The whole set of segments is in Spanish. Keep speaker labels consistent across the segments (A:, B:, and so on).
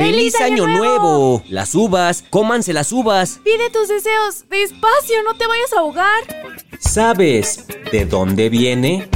A: ¡Feliz, año, nuevo! Las uvas, cómanse las uvas.
B: Pide tus deseos. Despacio, no te vayas a ahogar.
A: ¿Sabes de dónde viene?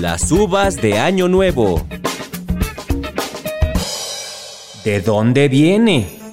A: Las uvas de Año Nuevo. ¿De dónde viene?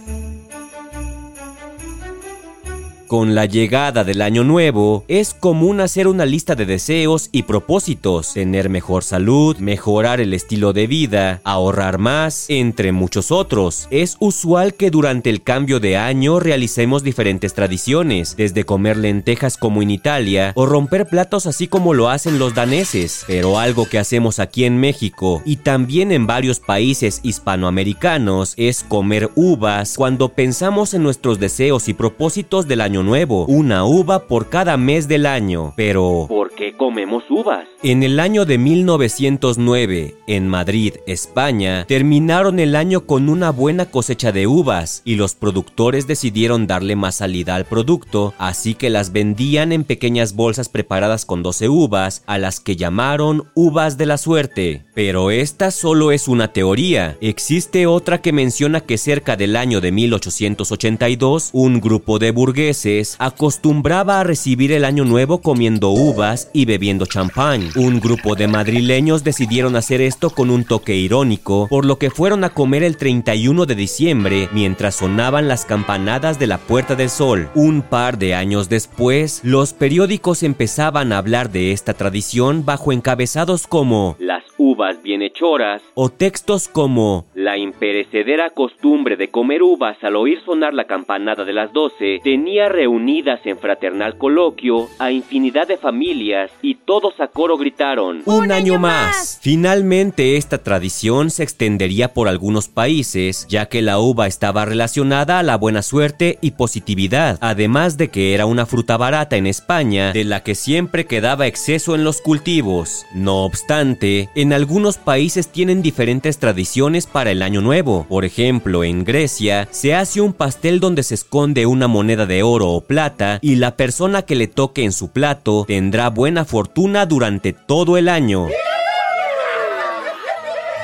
A: Con la llegada del año nuevo, es común hacer una lista de deseos y propósitos, tener mejor salud, mejorar el estilo de vida, ahorrar más, entre muchos otros. Es usual que durante el cambio de año realicemos diferentes tradiciones, desde comer lentejas como en Italia o romper platos así como lo hacen los daneses. Pero algo que hacemos aquí en México y también en varios países hispanoamericanos es comer uvas cuando pensamos en nuestros deseos y propósitos del año nuevo, una uva por cada mes del año. Pero,
C: ¿por qué comemos uvas?
A: En el año de 1909, en Madrid, España, terminaron el año con una buena cosecha de uvas y los productores decidieron darle más salida al producto, así que las vendían en pequeñas bolsas preparadas con 12 uvas, a las que llamaron uvas de la suerte. Pero esta solo es una teoría. Existe otra que menciona que cerca del año de 1882, un grupo de burgueses acostumbraba a recibir el año nuevo comiendo uvas y bebiendo champán. Un grupo de madrileños decidieron hacer esto con un toque irónico, por lo que fueron a comer el 31 de diciembre mientras sonaban las campanadas de la Puerta del Sol. Un par de años después, los periódicos empezaban a hablar de esta tradición bajo encabezados como
C: Las uvas bienhechoras
A: o textos como
C: La imperecedera costumbre de comer uvas al oír sonar la campanada de las 12 tenía reunidas en fraternal coloquio a infinidad de familias y todos a coro gritaron
A: un, año, más. Finalmente esta tradición se extendería por algunos países, ya que la uva estaba relacionada a la buena suerte y positividad, además de que era una fruta barata en España, de la que siempre quedaba exceso en los cultivos. No obstante, en algunos países tienen diferentes tradiciones para el año nuevo. Por ejemplo, en Grecia se hace un pastel donde se esconde una moneda de oro o plata y la persona que le toque en su plato tendrá buena fortuna durante todo el año.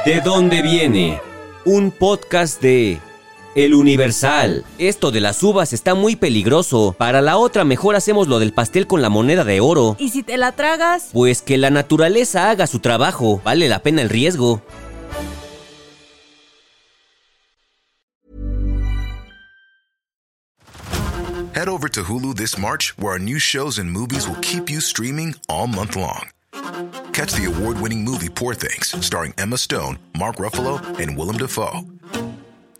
A: ¿De dónde viene? Un podcast de El Universal. Esto de las uvas está muy peligroso. Para la otra mejor hacemos lo del pastel con la moneda de oro.
B: ¿Y si te la tragas?
A: Pues que la naturaleza haga su trabajo. Vale la pena el riesgo.
D: Head over to Hulu this March, where our new shows and movies will keep you streaming all month long. Catch the award winning movie Poor Things, starring Emma Stone, Mark Ruffalo, and Willem Dafoe.